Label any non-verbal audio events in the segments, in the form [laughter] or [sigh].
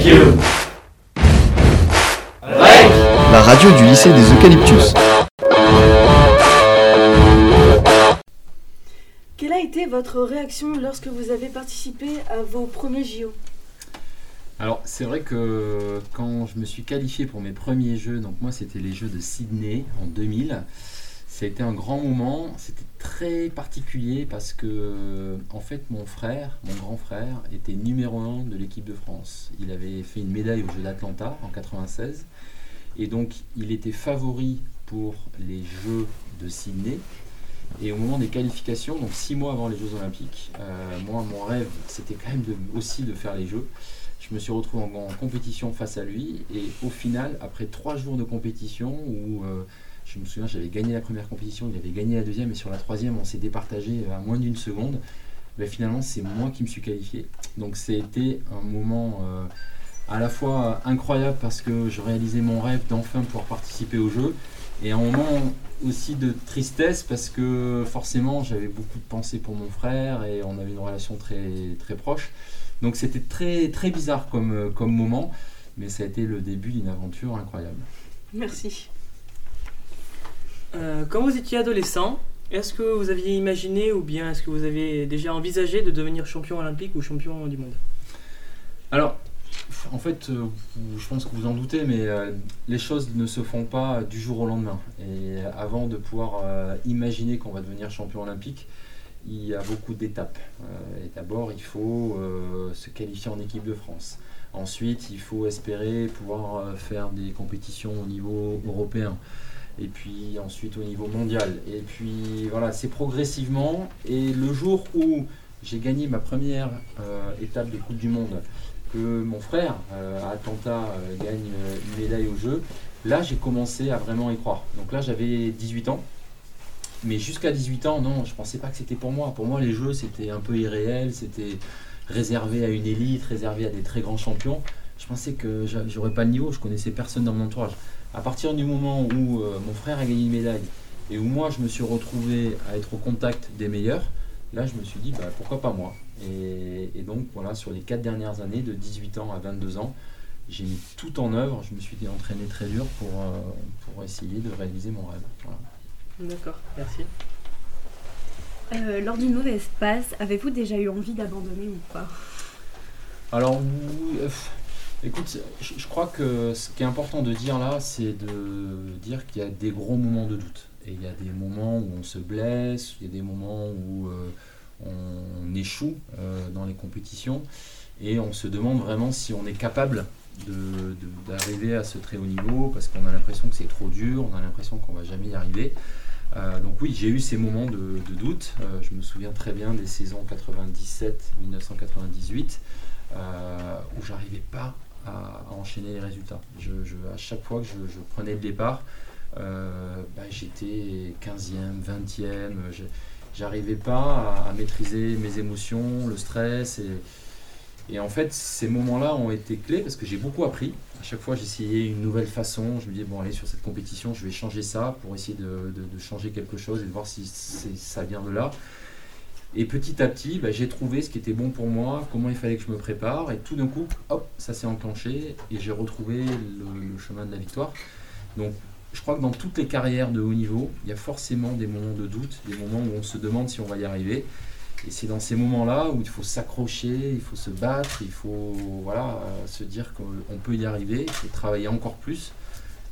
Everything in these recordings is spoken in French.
Thank you. La radio du lycée des Eucalyptus. Quelle a été votre réaction lorsque vous avez participé à vos premiers JO? Alors, c'est vrai que quand je me suis qualifié pour mes premiers jeux, donc moi c'était les Jeux de Sydney en 2000, ça a été un grand moment. C'était très particulier parce que, en fait, mon frère, mon grand frère, était numéro 1 de l'équipe de France. Il avait fait une médaille aux Jeux d'Atlanta en 96. Et donc, il était favori pour les Jeux de Sydney. Et au moment des qualifications, donc six mois avant les Jeux Olympiques, euh, moi, mon rêve, c'était quand même aussi de faire les Jeux. Je me suis retrouvé en, en compétition face à lui. Et au final, après trois jours de compétition, où euh, je me souviens, j'avais gagné la première compétition, il avait gagné la deuxième, et sur la troisième, on s'est départagé à moins d'une seconde. Ben, finalement, c'est moi qui me suis qualifié. Donc, c'était un moment euh, à la fois incroyable parce que je réalisais mon rêve d'enfin pouvoir participer au jeu, et un moment aussi de tristesse parce que forcément, j'avais beaucoup de pensées pour mon frère et on avait une relation très, très proche. Donc, c'était très, très bizarre comme, euh, comme moment, mais ça a été le début d'une aventure incroyable. Merci. Euh, quand vous étiez adolescent, est-ce que vous aviez imaginé ou bien est-ce que vous avez déjà envisagé de devenir champion olympique ou champion du monde? Alors, en fait, euh, je pense que vous en doutez, mais euh, les choses ne se font pas du jour au lendemain. Et avant de pouvoir imaginer qu'on va devenir champion olympique, il y a beaucoup d'étapes. Et d'abord, il faut se qualifier en équipe de France. Ensuite, il faut espérer pouvoir faire des compétitions au niveau européen. Et puis ensuite au niveau mondial. Et puis voilà, c'est progressivement. Et le jour où j'ai gagné ma première euh, étape de Coupe du Monde, que mon frère euh, à Atlanta euh, gagne euh, une médaille au jeu, là j'ai commencé à vraiment y croire. Donc là j'avais 18 ans. Mais jusqu'à 18 ans, non, je pensais pas que c'était pour moi. Pour moi, les jeux, c'était un peu irréel, c'était réservé à une élite, réservé à des très grands champions. Je pensais que j'a- j'aurais pas le niveau, je connaissais personne dans mon entourage. À partir du moment où euh, mon frère a gagné une médaille et où moi je me suis retrouvé à être au contact des meilleurs, là je me suis dit bah, pourquoi pas moi? Et, et donc voilà, sur les quatre dernières années, de 18 ans à 22 ans, j'ai mis tout en œuvre, je me suis entraîné très dur pour, euh, pour essayer de réaliser mon rêve. Voilà. D'accord, merci. Euh, lors d'une mauvaise passe, avez-vous déjà eu envie d'abandonner ou pas? Alors, écoute, je, crois que ce qui est important de dire là, c'est de dire qu'il y a des gros moments de doute. Et il y a des moments où on se blesse, il y a des moments où euh, on échoue euh, dans les compétitions. Et on se demande vraiment si on est capable d'arriver à ce très haut niveau, parce qu'on a l'impression que c'est trop dur, on a l'impression qu'on va jamais y arriver. Euh, donc oui, j'ai eu ces moments de, doute. Je me souviens très bien des saisons 97-1998 euh, où j'arrivais pas à, enchaîner les résultats. Je, à chaque fois que je, prenais le départ, euh, bah, j'étais 15e, 20e. je- J'arrivais pas à, maîtriser mes émotions, le stress. Et, en fait, ces moments-là ont été clés parce que j'ai beaucoup appris. À chaque fois, j'essayais une nouvelle façon. Je me disais, bon, allez, sur cette compétition, je vais changer ça pour essayer de, changer quelque chose et de voir si ça vient de là. Et petit à petit, bah, j'ai trouvé ce qui était bon pour moi, comment il fallait que je me prépare. Et tout d'un coup, hop, ça s'est enclenché et j'ai retrouvé le, chemin de la victoire. Donc, je crois que dans toutes les carrières de haut niveau, il y a forcément des moments de doute, des moments où on se demande si on va y arriver. Et c'est dans ces moments-là où il faut s'accrocher, il faut se battre, il faut voilà, se dire qu'on peut y arriver, faut travailler encore plus,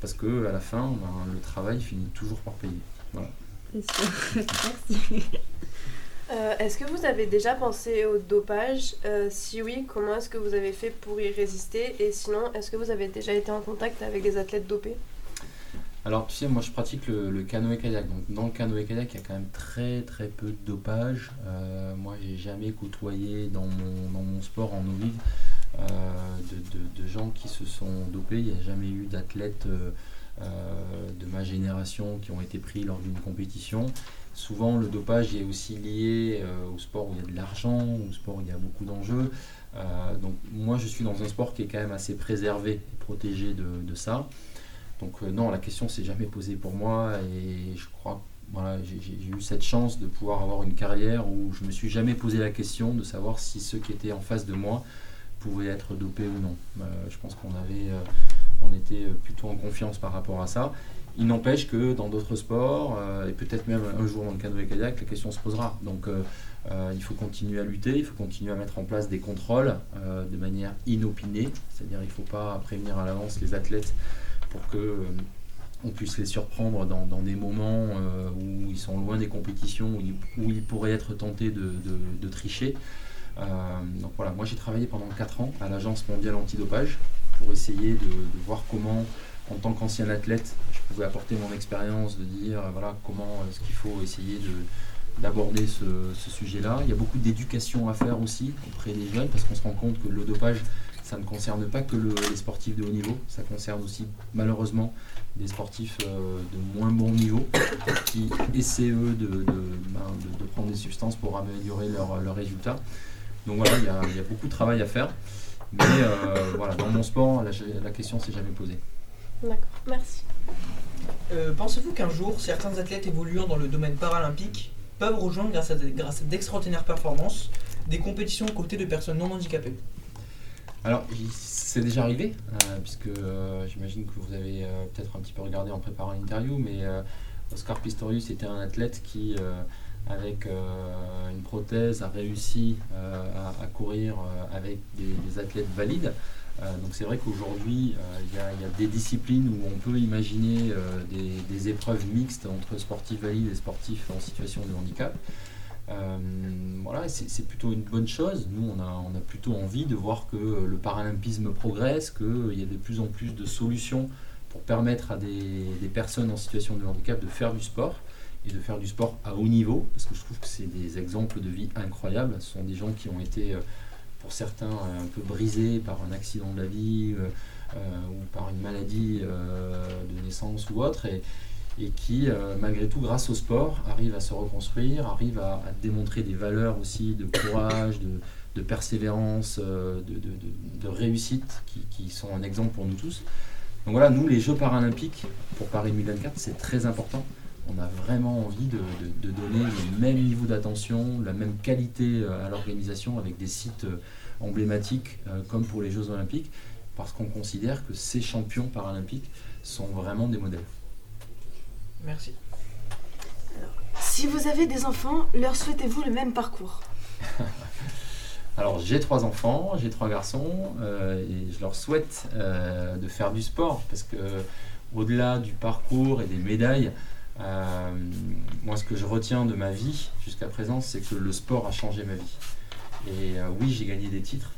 parce que à la fin, ben, le travail finit toujours par payer. Voilà. [laughs] Merci. Euh, est-ce que vous avez déjà pensé au dopage? Euh, Si oui, comment est-ce que vous avez fait pour y résister? Et sinon, est-ce que vous avez déjà été en contact avec des athlètes dopés? Alors, tu sais, moi je pratique le, canoë-kayak. Donc, dans le canoë-kayak, il y a quand même très très peu de dopage. Euh, moi, j'ai jamais côtoyé dans mon, dans mon sport en eau euh, de, de- gens qui se sont dopés. Il n'y a jamais eu d'athlètes de ma génération qui ont été pris lors d'une compétition. Souvent, le dopage est aussi lié euh, au sport où il y a de l'argent, au sport où il y a beaucoup d'enjeux. Euh, donc, moi, je suis dans un sport qui est quand même assez préservé et protégé de, ça. Donc euh, non, la question s'est jamais posée pour moi et je crois voilà, j'ai j'ai eu cette chance de pouvoir avoir une carrière où je me suis jamais posé la question de savoir si ceux qui étaient en face de moi pouvaient être dopés ou non. je pense qu'on avait, on était plutôt en confiance par rapport à ça. Il n'empêche que dans d'autres sports, et peut-être même un jour dans le canoë-kayak, la question se posera. Donc il faut continuer à lutter, il faut continuer à mettre en place des contrôles de manière inopinée, c'est-à-dire il ne faut pas prévenir à l'avance les athlètes pour que on puisse les surprendre dans, des moments euh, où ils sont loin des compétitions, où ils, pourraient être tentés de, tricher. Euh, donc voilà, moi j'ai travaillé pendant 4 ans à l'Agence mondiale antidopage pour essayer de, voir comment, en tant qu'ancien athlète, je pouvais apporter mon expérience, de dire voilà comment est-ce qu'il faut essayer d'aborder ce, sujet-là. Il y a beaucoup d'éducation à faire aussi auprès des jeunes parce qu'on se rend compte que le dopage, ça ne concerne pas que les sportifs de haut niveau, ça concerne aussi malheureusement des sportifs euh, de moins bon niveau qui essaient eux de, ben, prendre des substances pour améliorer leurs leur résultats. Donc voilà, il y, a, y, a beaucoup de travail à faire. Mais euh, voilà, dans mon sport, la, la question s'est jamais posée. D'accord, merci. Euh, pensez-vous qu'un jour, certains athlètes évoluant dans le domaine paralympique peuvent rejoindre, grâce à, grâce à d'extraordinaires performances, des compétitions aux côtés de personnes non handicapées? Alors, c'est déjà arrivé, euh, puisque euh, j'imagine que vous avez euh, peut-être un petit peu regardé en préparant l'interview, mais Oscar Pistorius était un athlète qui, avec une prothèse, a réussi à, courir avec des, athlètes valides. donc c'est vrai qu'aujourd'hui, il y, a des disciplines où on peut imaginer des, épreuves mixtes entre sportifs valides et sportifs en situation de handicap. Euh, voilà, c'est plutôt une bonne chose. Nous, on a, plutôt envie de voir que le paralympisme progresse, qu'il y a de plus en plus de solutions pour permettre à des, personnes en situation de handicap de faire du sport et de faire du sport à haut niveau, parce que je trouve que c'est des exemples de vie incroyables. Ce sont des gens qui ont été, euh, pour certains, un peu brisés par un accident de la vie euh, ou par une maladie de naissance ou autre. Et, et qui, euh, malgré tout, grâce au sport, arrive à se reconstruire, arrive à, démontrer des valeurs aussi de courage, de, persévérance, euh, de, réussite, qui, sont un exemple pour nous tous. Donc voilà, nous, les Jeux paralympiques pour Paris 2024, c'est très important. On a vraiment envie de, donner le même niveau d'attention, la même qualité euh, à l'organisation avec des sites emblématiques comme pour les Jeux olympiques, parce qu'on considère que ces champions paralympiques sont vraiment des modèles. Merci. si vous avez des enfants, leur souhaitez-vous le même parcours? [laughs] Alors j'ai trois enfants, j'ai trois garçons, euh, et je leur souhaite euh, de faire du sport parce que au-delà du parcours et des médailles, euh, moi ce que je retiens de ma vie jusqu'à présent, c'est que le sport a changé ma vie. Et oui, j'ai gagné des titres,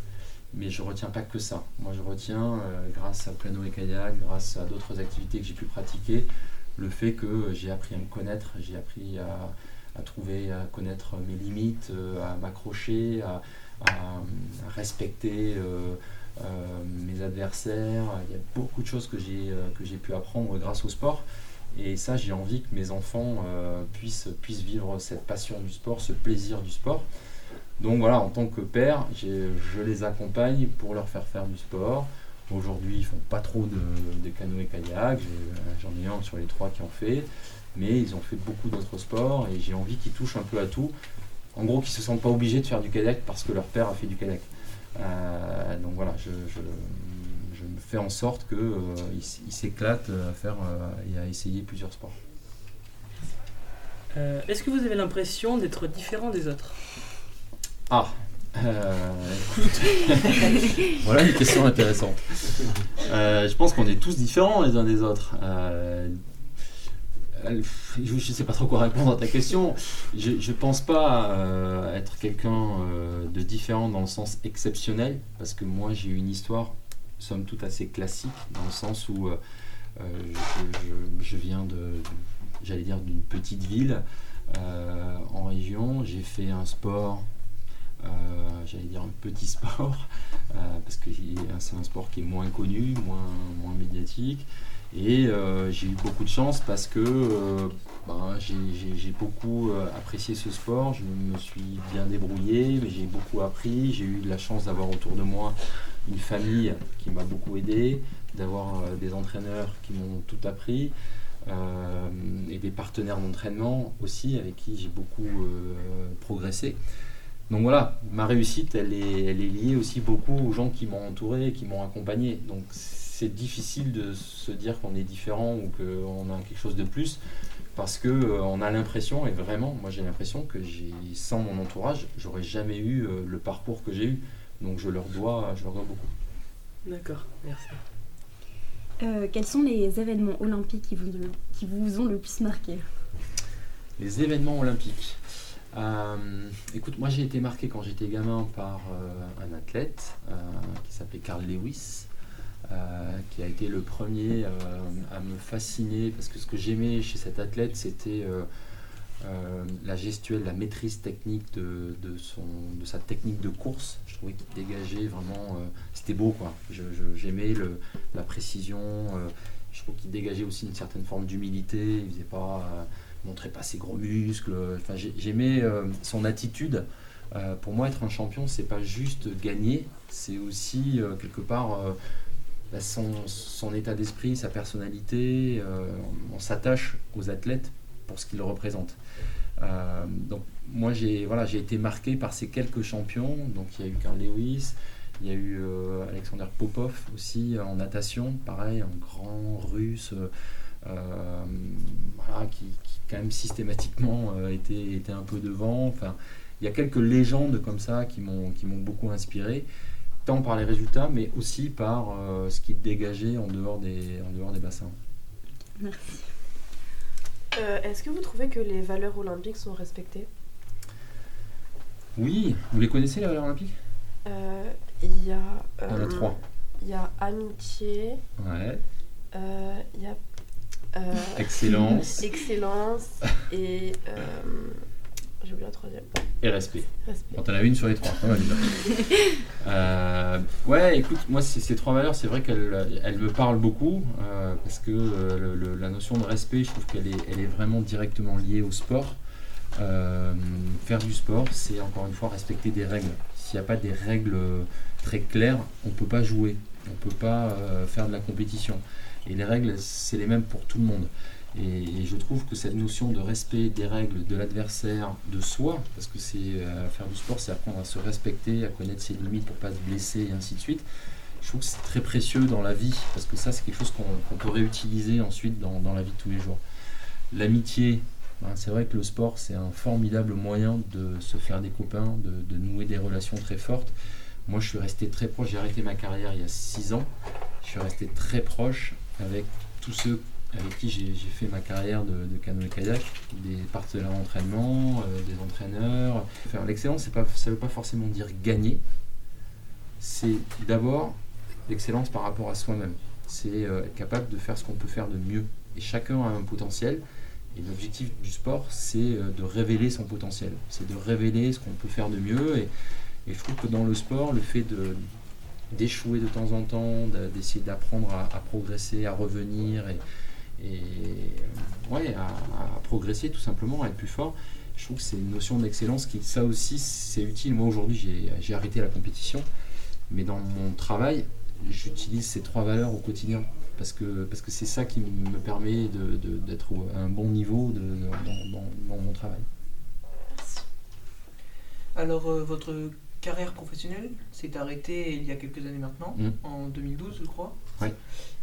mais je retiens pas que ça. Moi je retiens, grâce à Plano et Kayak, grâce à d'autres activités que j'ai pu pratiquer, le fait que j'ai appris à me connaître, j'ai appris à, trouver, à connaître mes limites, euh, à m'accrocher, à, respecter euh, euh, mes adversaires. Il y a beaucoup de choses que j'ai pu apprendre grâce au sport. Et ça, j'ai envie que mes enfants puissent, puissent vivre cette passion du sport, ce plaisir du sport. Donc voilà, en tant que père, je les accompagne pour leur faire faire du sport, Aujourd'hui, ils font pas trop de, de canoë-kayak. J'en ai, un sur les trois qui en fait. Mais ils ont fait beaucoup d'autres sports et j'ai envie qu'ils touchent un peu à tout. En gros, qu'ils ne se sentent pas obligés de faire du kayak parce que leur père a fait du kayak. Euh, donc voilà, je, me fais en sorte qu'ils euh, s'éclatent à faire euh, et à essayer plusieurs sports. Est-ce que vous avez l'impression d'être différent des autres? Ah, euh, [laughs] voilà une question intéressante. Euh, je pense qu'on est tous différents les uns des autres. Euh, je ne sais pas trop quoi répondre à ta question. Je ne pense pas être quelqu'un de différent dans le sens exceptionnel, parce que moi j'ai une histoire, somme toute assez classique, dans le sens où je, je, viens de, j'allais dire, d'une petite ville en région. J'ai fait un sport euh, j'allais dire un petit sport, [laughs] euh, parce que c'est un sport qui est moins connu, moins, médiatique. Et euh, j'ai eu beaucoup de chance parce que ben, j'ai beaucoup apprécié ce sport, je me suis bien débrouillé, j'ai beaucoup appris, j'ai eu la chance d'avoir autour de moi une famille qui m'a beaucoup aidé, d'avoir des entraîneurs qui m'ont tout appris. et des partenaires d'entraînement aussi avec qui j'ai beaucoup progressé. donc voilà, ma réussite, elle est, elle est liée aussi beaucoup aux gens qui m'ont entouré, qui m'ont accompagné. Donc c'est difficile de se dire qu'on est différent ou qu'on a quelque chose de plus parce que euh, on a l'impression, et vraiment, moi j'ai l'impression que sans mon entourage, j'aurais jamais eu euh, le parcours que j'ai eu. Donc je leur dois, je leur dois beaucoup. D'accord, merci. Euh, quels sont les événements olympiques qui vous, qui vous ont le plus marqué? Les événements olympiques. Euh, écoute, moi j'ai été marqué quand j'étais gamin par euh, un athlète euh, qui s'appelait Carl Lewis, euh, qui a été le premier euh, à me fasciner parce que ce que j'aimais chez cet athlète c'était euh, la gestuelle, la maîtrise technique de, son, de sa technique de course. Je trouvais qu'il dégageait vraiment, euh, c'était beau quoi. J'aimais la précision. euh, je trouve qu'il dégageait aussi une certaine forme d'humilité. Il faisait pas montrait pas ses gros muscles. Enfin, j'ai- j'aimais son attitude. Pour moi, être un champion, c'est pas juste gagner, c'est aussi quelque part bah, son, état d'esprit, sa personnalité. on on s'attache aux athlètes pour ce qu'ils représentent. Euh, donc moi, j'ai voilà, j'ai été marqué par ces quelques champions. Donc il y a eu Carl Lewis. Il y a eu euh, Alexander Popov aussi en natation, pareil, un grand russe euh, euh, voilà, qui, quand même systématiquement euh, était, était un peu devant. Enfin, il y a quelques légendes comme ça qui m'ont beaucoup inspiré, tant par les résultats, mais aussi par euh, ce qu'ils dégageaient en dehors des, en dehors des bassins. Merci. Euh, Est-ce que vous trouvez que les valeurs olympiques sont respectées? Oui, vous les connaissez les valeurs olympiques? Euh, Il y a. Il y en a euh, trois. Il y a amitié, Ouais. euh, il y a. euh, Excellence [laughs] excellence et. J'ai oublié un troisième. et respect. Respect. Quand on a une sur les trois, mal [laughs] déjà. Euh, ouais, écoute, moi ces, trois valeurs, c'est vrai qu'elles elles me parlent beaucoup euh, parce que euh, le- le- la notion de respect, je trouve qu'elle est, elle est vraiment directement liée au sport. Euh, faire du sport, c'est encore une fois respecter des règles. S'il n'y a pas des règles très claires, on ne peut pas jouer, on ne peut pas euh, faire de la compétition. Et les règles, c'est les mêmes pour tout le monde. Et, je trouve que cette notion de respect des règles, de l'adversaire, de soi, parce que c'est euh, faire du sport, c'est apprendre à se respecter, à connaître ses limites pour pas se blesser et ainsi de suite. Je trouve que c'est très précieux dans la vie, parce que ça, c'est quelque chose qu'on qu'on peut réutiliser ensuite dans, la vie de tous les jours. L'amitié, ben, c'est vrai que le sport, c'est un formidable moyen de se faire des copains, de, de nouer des relations très fortes. Moi, je suis resté très proche, j'ai arrêté ma carrière il y a 6 ans. Je suis resté très proche avec tous ceux avec qui j'ai fait ma carrière de, de canoë-kayak, des partenaires d'entraînement, euh, des entraîneurs. L'excellence, ça ne veut pas forcément dire gagner. C'est d'abord l'excellence par rapport à soi-même. C'est euh, être capable de faire ce qu'on peut faire de mieux. Et chacun a un potentiel. Et l'objectif du sport, c'est euh, de révéler son potentiel. C'est de révéler ce qu'on peut faire de mieux. Et, je trouve que dans le sport, le fait d'échouer de temps en temps, d'essayer d'apprendre à, progresser, à revenir et euh, ouais, à, progresser tout simplement, à être plus fort. Je trouve que c'est une notion d'excellence qui, ça aussi, c'est utile. Moi aujourd'hui, j'ai- arrêté la compétition, mais dans mon travail, j'utilise ces trois valeurs au quotidien parce que parce que c'est ça qui me permet d'être à un bon niveau de- dans, mon travail. Alors, euh, votre carrière professionnelle s'est arrêtée il y a quelques années maintenant, Mm. en 2012, je crois.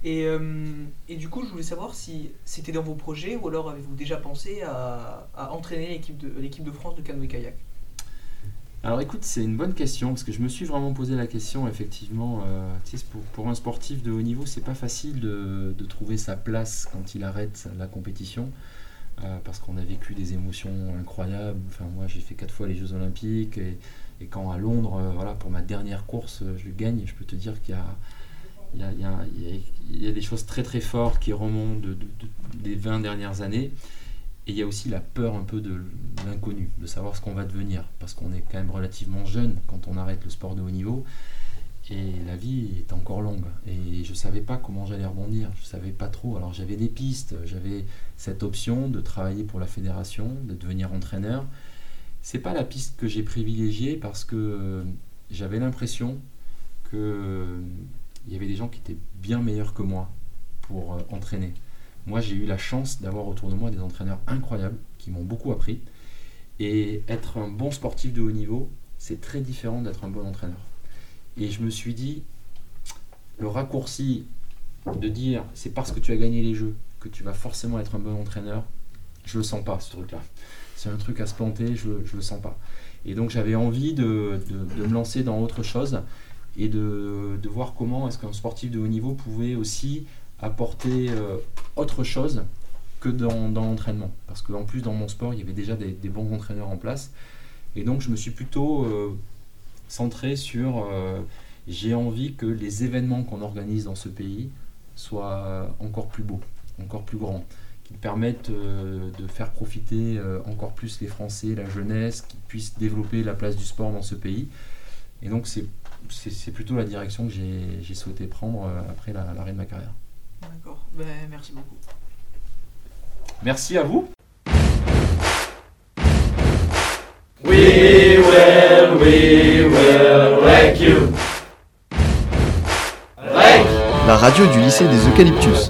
Et, euh, et du coup, je voulais savoir si c'était dans vos projets ou alors avez-vous déjà pensé à, à entraîner l'équipe de, l'équipe de France de canoë-kayak? Alors écoute, c'est une bonne question parce que je me suis vraiment posé la question effectivement. euh, tu sais, pour, pour un sportif de haut niveau, c'est pas facile de, de trouver sa place quand il arrête la compétition euh, parce qu'on a vécu des émotions incroyables. Enfin, moi, j'ai fait quatre fois les Jeux Olympiques et, et quand à Londres, euh, voilà, pour ma dernière course, euh, je gagne, je peux te dire qu'il y a il y, a, il y a- des choses très très fortes qui remontent de- de- de- des 20 dernières années. Et il y a aussi la peur un peu de l'inconnu, de savoir ce qu'on va devenir, parce qu'on est quand même relativement jeune quand on arrête le sport de haut niveau, et la vie est encore longue. Et je ne savais pas comment j'allais rebondir, je ne savais pas trop. Alors j'avais des pistes, j'avais cette option de travailler pour la fédération, de devenir entraîneur. C'est pas la piste que j'ai privilégiée parce que euh, j'avais l'impression que euh, y avait des gens qui étaient bien meilleurs que moi pour euh, entraîner. Moi, j'ai eu la chance d'avoir autour de moi des entraîneurs incroyables qui m'ont beaucoup appris. Et être un bon sportif de haut niveau, c'est très différent d'être un bon entraîneur. Et je me suis dit, le raccourci de dire c'est parce que tu as gagné les jeux que tu vas forcément être un bon entraîneur, je le sens pas ce truc-là. C'est un truc à se planter, je, le sens pas. Et donc j'avais envie de, de- me lancer dans autre chose et de, de voir comment est-ce qu'un sportif de haut niveau pouvait aussi apporter euh, autre chose que dans, dans l'entraînement. Parce qu'en plus dans mon sport, il y avait déjà des, des bons entraîneurs en place. Et donc je me suis plutôt euh, centré sur euh, j'ai envie que les événements qu'on organise dans ce pays soient encore plus beaux, encore plus grands, qui permettent euh, de faire profiter euh, encore plus les Français, la jeunesse, qui puissent développer la place du sport dans ce pays. Et donc c'est c'est c'est plutôt la direction que j'ai j'ai souhaité prendre euh, après la- l'arrêt de ma carrière. D'accord. Ben, merci beaucoup. Merci à vous. We will, we will wreck you. La radio du lycée des Eucalyptus.